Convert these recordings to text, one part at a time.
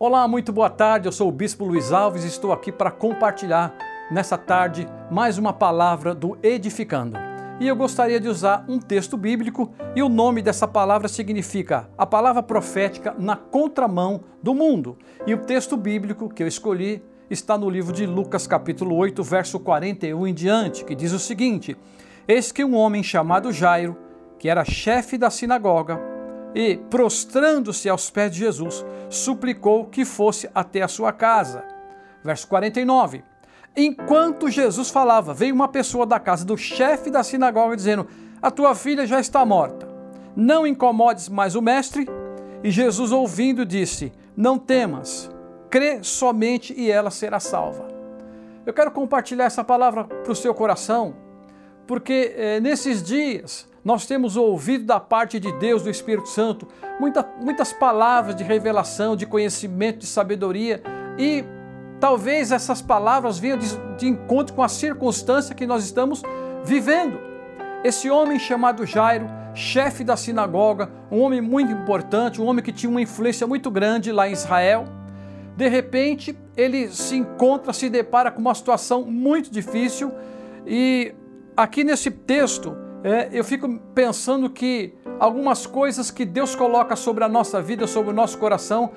Olá, muito boa tarde. Eu sou o Bispo Luiz Alves e estou aqui para compartilhar nessa tarde mais uma palavra do Edificando. E eu gostaria de usar um texto bíblico e o nome dessa palavra significa a palavra profética na contramão do mundo. E o texto bíblico que eu escolhi está no livro de Lucas, capítulo 8, verso 41 em diante, que diz o seguinte: Eis que um homem chamado Jairo, que era chefe da sinagoga, e, prostrando-se aos pés de Jesus, suplicou que fosse até a sua casa. Verso 49. Enquanto Jesus falava, veio uma pessoa da casa do chefe da sinagoga dizendo: A tua filha já está morta. Não incomodes mais o mestre. E Jesus, ouvindo, disse: Não temas, crê somente e ela será salva. Eu quero compartilhar essa palavra para o seu coração, porque eh, nesses dias nós temos ouvido da parte de Deus, do Espírito Santo, muita, muitas palavras de revelação, de conhecimento, de sabedoria e talvez essas palavras venham de, de encontro com a circunstância que nós estamos vivendo. Esse homem chamado Jairo, chefe da sinagoga, um homem muito importante, um homem que tinha uma influência muito grande lá em Israel, de repente ele se encontra, se depara com uma situação muito difícil e aqui nesse texto é, eu fico pensando que algumas coisas que Deus coloca sobre a nossa vida, sobre o nosso coração,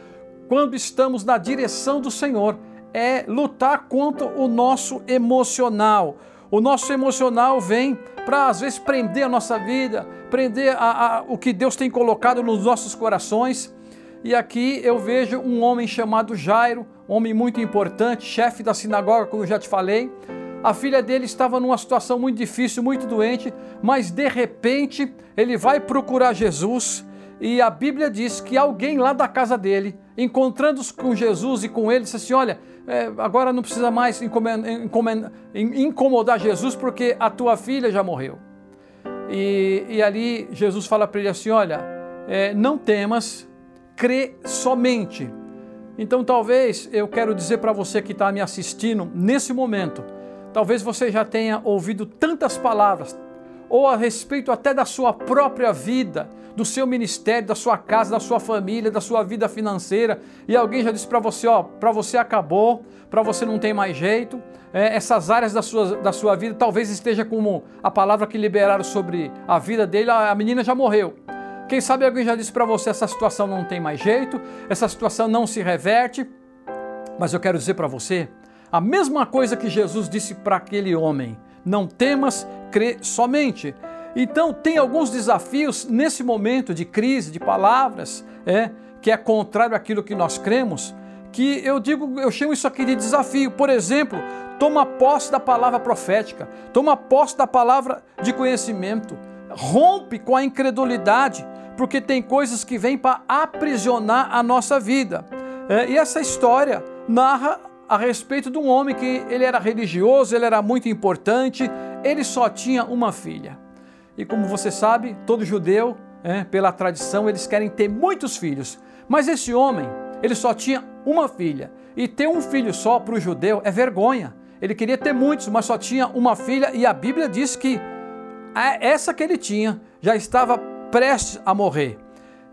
quando estamos na direção do Senhor, é lutar contra o nosso emocional. O nosso emocional vem para, às vezes, prender a nossa vida, prender a, a, o que Deus tem colocado nos nossos corações. E aqui eu vejo um homem chamado Jairo, homem muito importante, chefe da sinagoga, como eu já te falei a filha dele estava numa situação muito difícil, muito doente, mas de repente ele vai procurar Jesus e a Bíblia diz que alguém lá da casa dele, encontrando-se com Jesus e com ele, disse assim: Olha, é, agora não precisa mais incomodar Jesus porque a tua filha já morreu. E, e ali Jesus fala para ele assim: Olha, é, não temas, crê somente. Então talvez eu quero dizer para você que está me assistindo nesse momento, Talvez você já tenha ouvido tantas palavras, ou a respeito até da sua própria vida, do seu ministério, da sua casa, da sua família, da sua vida financeira, e alguém já disse para você: ó, para você acabou, para você não tem mais jeito. É, essas áreas da sua, da sua vida talvez esteja como a palavra que liberaram sobre a vida dele, a menina já morreu. Quem sabe alguém já disse para você: essa situação não tem mais jeito, essa situação não se reverte. Mas eu quero dizer para você a mesma coisa que Jesus disse para aquele homem: não temas, crê somente. Então, tem alguns desafios nesse momento de crise, de palavras, é, que é contrário àquilo que nós cremos, que eu digo, eu chamo isso aqui de desafio. Por exemplo, toma posse da palavra profética, toma posse da palavra de conhecimento, rompe com a incredulidade, porque tem coisas que vêm para aprisionar a nossa vida. É, e essa história narra a respeito de um homem que ele era religioso, ele era muito importante, ele só tinha uma filha. E como você sabe, todo judeu, é, pela tradição, eles querem ter muitos filhos. Mas esse homem, ele só tinha uma filha. E ter um filho só para o judeu é vergonha. Ele queria ter muitos, mas só tinha uma filha, e a Bíblia diz que essa que ele tinha já estava prestes a morrer.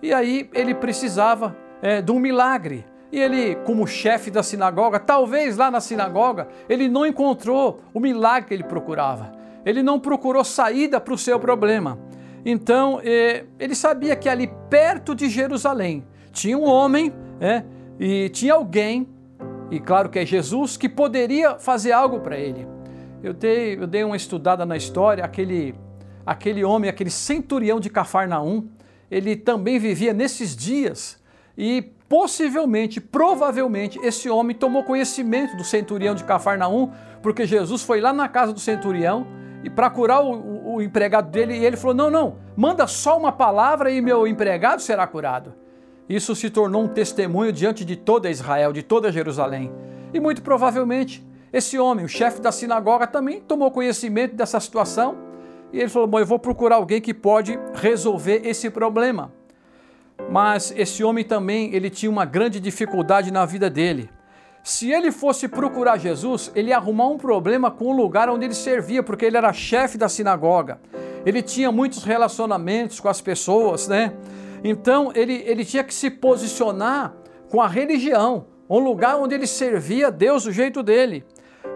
E aí ele precisava é, de um milagre. E ele, como chefe da sinagoga, talvez lá na sinagoga, ele não encontrou o milagre que ele procurava. Ele não procurou saída para o seu problema. Então, ele sabia que ali perto de Jerusalém tinha um homem é, e tinha alguém, e claro que é Jesus, que poderia fazer algo para ele. Eu dei, eu dei uma estudada na história, aquele, aquele homem, aquele centurião de Cafarnaum, ele também vivia nesses dias e Possivelmente, provavelmente, esse homem tomou conhecimento do centurião de Cafarnaum, porque Jesus foi lá na casa do centurião e para curar o, o, o, empregado dele, e ele falou: Não, não, manda só uma palavra e meu empregado será curado. Isso se tornou um testemunho diante de toda Israel, de toda Jerusalém. E muito provavelmente, esse homem, o chefe da sinagoga, também tomou conhecimento dessa situação e ele falou: Bom, eu vou procurar alguém que pode resolver esse problema. Mas esse homem também, ele tinha uma grande dificuldade na vida dele. Se ele fosse procurar Jesus, ele ia arrumar um problema com o lugar onde ele servia, porque ele era chefe da sinagoga. Ele tinha muitos relacionamentos com as pessoas, né? Então ele, ele tinha que se posicionar com a religião, um lugar onde ele servia Deus do jeito dele.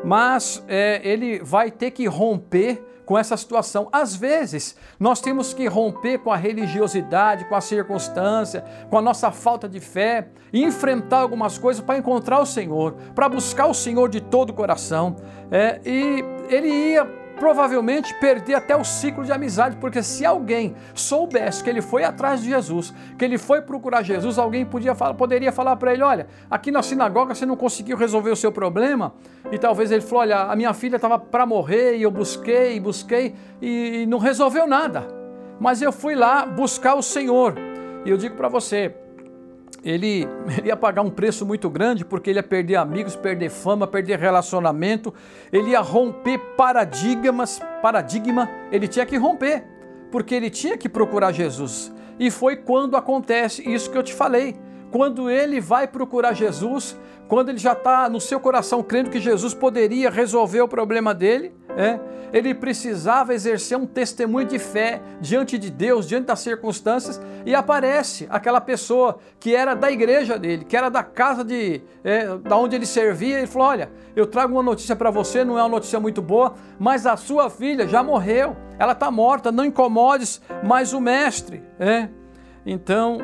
Mas é, ele vai ter que romper com essa situação. Às vezes, nós temos que romper com a religiosidade, com a circunstância, com a nossa falta de fé e enfrentar algumas coisas para encontrar o Senhor, para buscar o Senhor de todo o coração. É, e ele ia provavelmente perder até o ciclo de amizade, porque se alguém soubesse que ele foi atrás de Jesus, que ele foi procurar Jesus, alguém podia falar, poderia falar para ele: olha, aqui na sinagoga você não conseguiu resolver o seu problema, e talvez ele falou: olha, a minha filha estava para morrer e eu busquei, busquei e não resolveu nada. Mas eu fui lá buscar o Senhor. E eu digo para você, ele, ele, ia pagar um preço muito grande porque ele ia perder amigos, perder fama, perder relacionamento, ele ia romper paradigmas, paradigma, ele tinha que romper, porque ele tinha que procurar Jesus. E foi quando acontece isso que eu te falei. Quando ele vai procurar Jesus, quando ele já está no seu coração crendo que Jesus poderia resolver o problema dele, é, ele precisava exercer um testemunho de fé diante de Deus, diante das circunstâncias, e aparece aquela pessoa que era da igreja dele, que era da casa de, é, da onde ele servia, e falou: Olha, eu trago uma notícia para você, não é uma notícia muito boa, mas a sua filha já morreu, ela está morta, não incomodes mais o mestre. É. Então,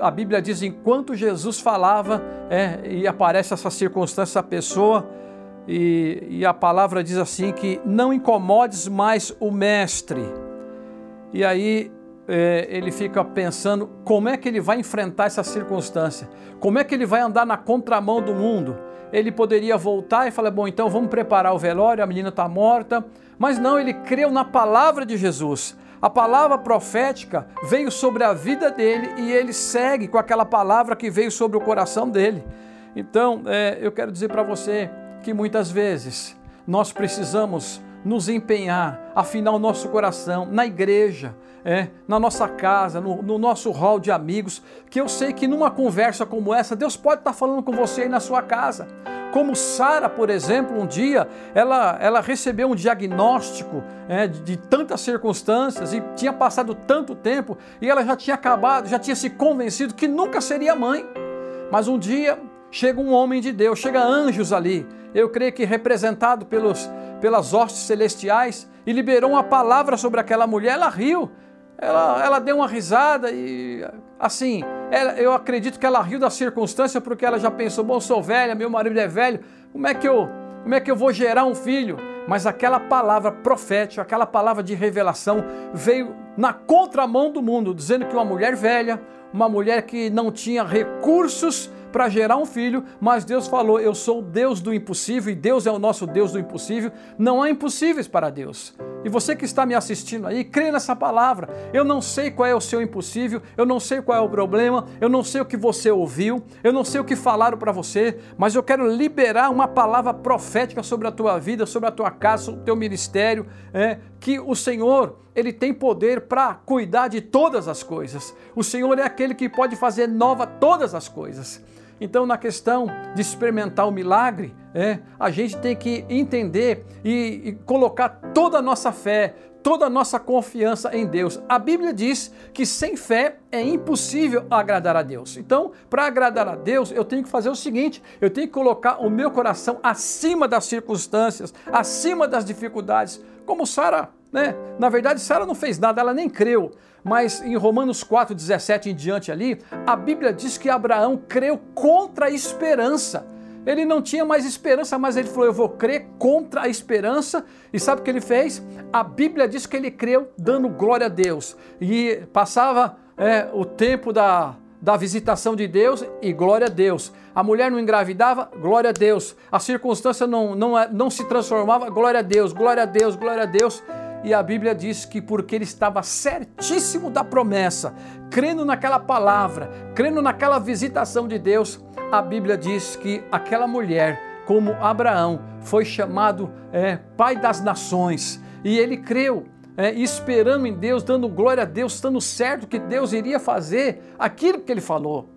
a Bíblia diz: enquanto Jesus falava, é, e aparece essa circunstância, essa pessoa e, e a palavra diz assim que não incomodes mais o mestre. E aí é, ele fica pensando como é que ele vai enfrentar essa circunstância, como é que ele vai andar na contramão do mundo. Ele poderia voltar e falar: bom, então vamos preparar o velório, a menina está morta. Mas não, ele creu na palavra de Jesus. A palavra profética veio sobre a vida dele e ele segue com aquela palavra que veio sobre o coração dele. Então, é, eu quero dizer para você que muitas vezes nós precisamos nos empenhar, afinar o nosso coração na igreja, é, na nossa casa, no, no, nosso hall de amigos, que eu sei que numa conversa como essa, Deus pode estar falando com você aí na sua casa. Como Sara, por exemplo, um dia ela, ela recebeu um diagnóstico é, de, de tantas circunstâncias e tinha passado tanto tempo e ela já tinha acabado, já tinha se convencido que nunca seria mãe. Mas um dia chega um homem de Deus, chega anjos ali, eu creio que representado pelos, pelas hostes celestiais, e liberou uma palavra sobre aquela mulher, ela riu, ela, ela deu uma risada e assim, ela, eu acredito que ela riu da circunstância porque ela já pensou, bom, sou velha, meu marido é velho, como é que eu, como é que eu vou gerar um filho? Mas aquela palavra profética, aquela palavra de revelação veio na contramão do mundo, dizendo que uma mulher velha, uma mulher que não tinha recursos para gerar um filho, mas Deus falou: Eu sou Deus do impossível e Deus é o nosso Deus do impossível. Não há impossíveis para Deus. E você que está me assistindo aí, crê nessa palavra. Eu não sei qual é o seu impossível, eu não sei qual é o problema, eu não sei o que você ouviu, eu não sei o que falaram para você, mas eu quero liberar uma palavra profética sobre a tua vida, sobre a tua casa, o teu ministério, é, que o Senhor, ele tem poder para cuidar de todas as coisas. O Senhor é aquele que pode fazer nova todas as coisas. Então, na questão de experimentar o milagre, é, a gente tem que entender e, e colocar toda a nossa fé, toda a nossa confiança em Deus. A Bíblia diz que sem fé é impossível agradar a Deus. Então, para agradar a Deus, eu tenho que fazer o seguinte: eu tenho que colocar o meu coração acima das circunstâncias, acima das dificuldades, como Sara, né? Na verdade, Sara não fez nada, ela nem creu. Mas em Romanos 4, 17 em diante ali, a Bíblia diz que Abraão creu contra a esperança. Ele não tinha mais esperança, mas ele falou: Eu vou crer contra a esperança. E sabe o que ele fez? A Bíblia diz que ele creu dando glória a Deus. E passava é, o tempo da, da visitação de Deus e glória a Deus. A mulher não engravidava, glória a Deus. A circunstância não, não, não se transformava, glória a Deus, glória a Deus, glória a Deus. E a Bíblia diz que porque ele estava certíssimo da promessa, crendo naquela palavra, crendo naquela visitação de Deus, a Bíblia diz que aquela mulher, como Abraão, foi chamado é, pai das nações. E ele creu, é, esperando em Deus, dando glória a Deus, estando certo que Deus iria fazer aquilo que ele falou.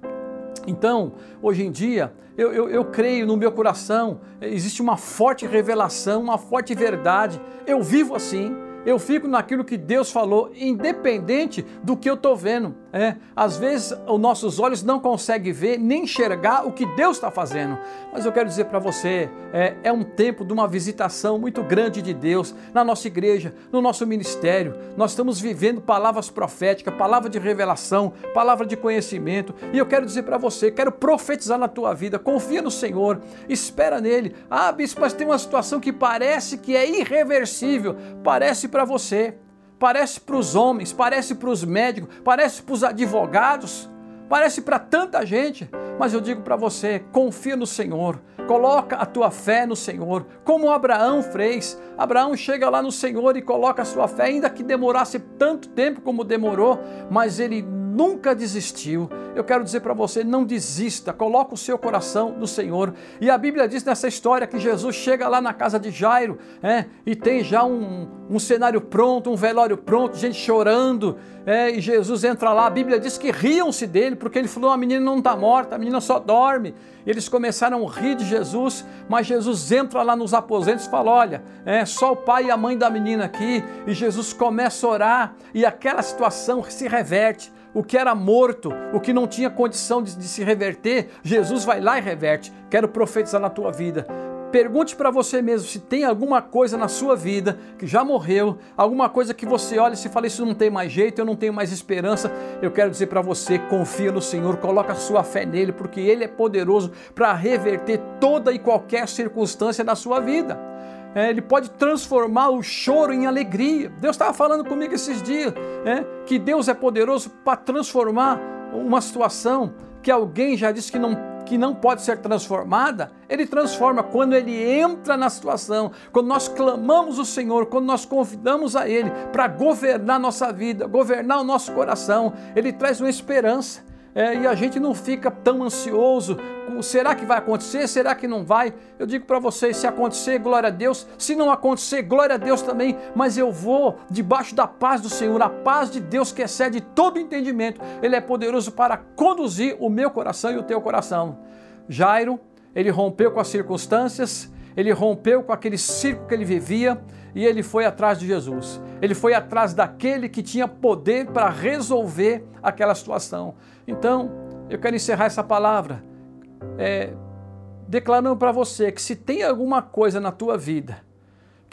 Então, hoje em dia, eu, eu, eu, creio no meu coração, existe uma forte revelação, uma forte verdade. Eu vivo assim, eu fico naquilo que Deus falou, independente do que eu estou vendo. É, às vezes os nossos olhos não conseguem ver nem enxergar o que Deus está fazendo. Mas eu quero dizer para você, é, é, um tempo de uma visitação muito grande de Deus na nossa igreja, no nosso ministério. Nós estamos vivendo palavras proféticas, palavra de revelação, palavra de conhecimento. E eu quero dizer para você, quero profetizar na tua vida. Confia no Senhor, espera nele. Ah, bispo, mas tem uma situação que parece que é irreversível. Parece para você parece para os homens, parece para os médicos, parece para os advogados, parece para tanta gente, mas eu digo para você, confia no Senhor, coloca a tua fé no Senhor, como Abraão fez. Abraão chega lá no Senhor e coloca a sua fé, ainda que demorasse tanto tempo como demorou, mas ele nunca desistiu. Eu quero dizer para você, não desista, coloca o seu coração no Senhor. E a Bíblia diz nessa história que Jesus chega lá na casa de Jairo é, e tem já um, um cenário pronto, um velório pronto, gente chorando, é, e Jesus entra lá. A Bíblia diz que riam-se dele, porque ele falou: a menina não está morta, a menina só dorme. Eles começaram a rir de Jesus, mas Jesus entra lá nos aposentos e fala: Olha, é só o pai e a mãe da menina aqui. E Jesus começa a orar, e aquela situação se reverte o que era morto, o que não tinha condição de, de se reverter, Jesus vai lá e reverte. Quero profetizar na tua vida. Pergunte para você mesmo se tem alguma coisa na sua vida que já morreu, alguma coisa que você olha e se fala isso não tem mais jeito, eu não tenho mais esperança. Eu quero dizer para você, confia no Senhor, coloca a sua fé nele, porque ele é poderoso para reverter toda e qualquer circunstância da sua vida é, ele pode transformar o choro em alegria. Deus estava falando comigo esses dias é, que Deus é poderoso para transformar uma situação que alguém já disse que não, que não pode ser transformada. Ele transforma quando ele entra na situação, quando nós clamamos o Senhor, quando nós convidamos a Ele para governar nossa vida, governar o nosso coração. Ele traz uma esperança é, e a gente não fica tão ansioso. Será que vai acontecer? Será que não vai? Eu digo para vocês: se acontecer, glória a Deus. Se não acontecer, glória a Deus também. Mas eu vou debaixo da paz do Senhor, a paz de Deus que excede todo entendimento. Ele é poderoso para conduzir o meu coração e o teu coração. Jairo, ele rompeu com as circunstâncias, ele rompeu com aquele circo que ele vivia e ele foi atrás de Jesus. Ele foi atrás daquele que tinha poder para resolver aquela situação. Então, eu quero encerrar essa palavra é, declarando para você que se tem alguma coisa na tua vida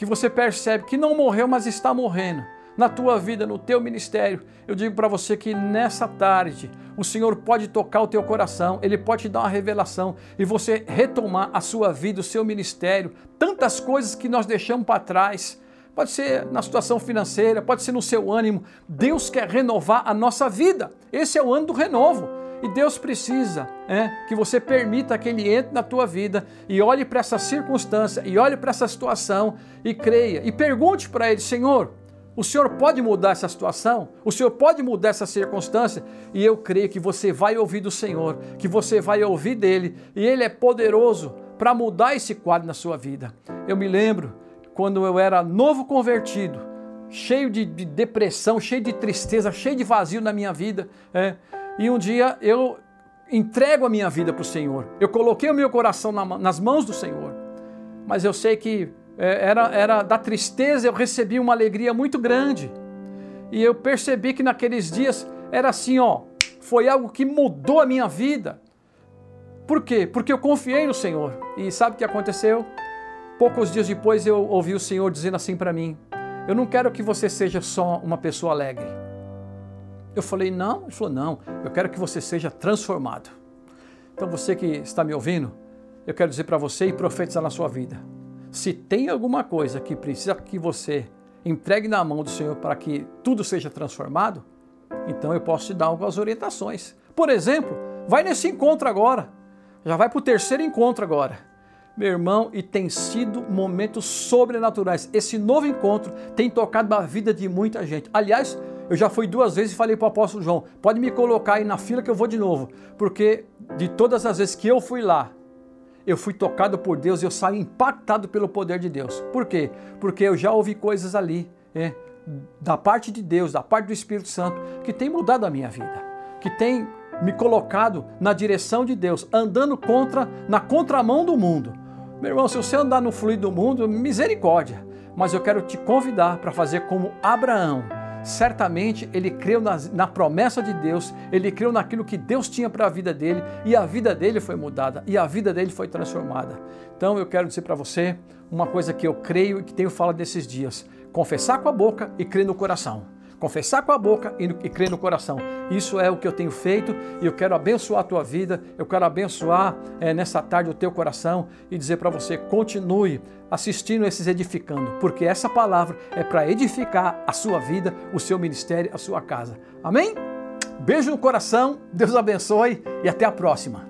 que você percebe que não morreu, mas está morrendo, na tua vida, no teu ministério, eu digo para você que nessa tarde o Senhor pode tocar o teu coração, Ele pode te dar uma revelação e você retomar a sua vida, o seu ministério, tantas coisas que nós deixamos para trás. Pode ser na situação financeira, pode ser no seu ânimo. Deus quer renovar a nossa vida. Esse é o ano do renovo. E Deus precisa é, que você permita que Ele entre na tua vida e olhe para essa circunstância, e olhe para essa situação e creia. E pergunte para Ele: Senhor, o Senhor pode mudar essa situação? O Senhor pode mudar essa circunstância? E eu creio que você vai ouvir do Senhor, que você vai ouvir dele, e Ele é poderoso para mudar esse quadro na sua vida. Eu me lembro quando eu era novo convertido, cheio de, de depressão, cheio de tristeza, cheio de vazio na minha vida. É, e um dia eu entrego a minha vida para o Senhor. Eu coloquei o meu coração na, nas mãos do Senhor. Mas eu sei que era, era da tristeza, eu recebi uma alegria muito grande. E eu percebi que naqueles dias era assim, ó, foi algo que mudou a minha vida. Por quê? Porque eu confiei no Senhor. E sabe o que aconteceu? Poucos dias depois eu ouvi o Senhor dizendo assim para mim: Eu não quero que você seja só uma pessoa alegre. Eu falei: Não. Ele falou: Não, eu quero que você seja transformado. Então você que está me ouvindo, eu quero dizer para você e profetizar na sua vida se tem alguma coisa que precisa que você entregue na mão do Senhor para que tudo seja transformado, então eu posso te dar algumas orientações. Por exemplo, vai nesse encontro agora. Já vai para o terceiro encontro agora. Meu irmão, e tem sido momentos sobrenaturais. Esse novo encontro tem tocado a vida de muita gente. Aliás, eu já fui duas vezes e falei para o apóstolo João: pode me colocar aí na fila que eu vou de novo. Porque de todas as vezes que eu fui lá, eu fui tocado por Deus, eu saio impactado pelo poder de Deus. Por quê? Porque eu já ouvi coisas ali, é, da parte de Deus, da parte do Espírito Santo, que tem mudado a minha vida, que tem me colocado na direção de Deus, andando contra, na contramão do mundo. Meu irmão, se você andar no fluido do mundo, misericórdia. Mas eu quero te convidar para fazer como Abraão. Certamente ele creu na, na promessa de Deus, ele creu naquilo que Deus tinha para a vida dele e a vida dele foi mudada e a vida dele foi transformada. Então eu quero dizer para você uma coisa que eu creio e que tenho falado desses dias: confessar com a boca e crer no coração confessar com a boca e, crer no coração. Isso é o que eu tenho feito e eu quero abençoar a tua vida, eu quero abençoar é, nessa tarde o teu coração e dizer para você: continue assistindo esses edificando, porque essa palavra é para edificar a sua vida, o seu ministério, a sua casa. Amém? Beijo no coração, Deus abençoe e até a próxima.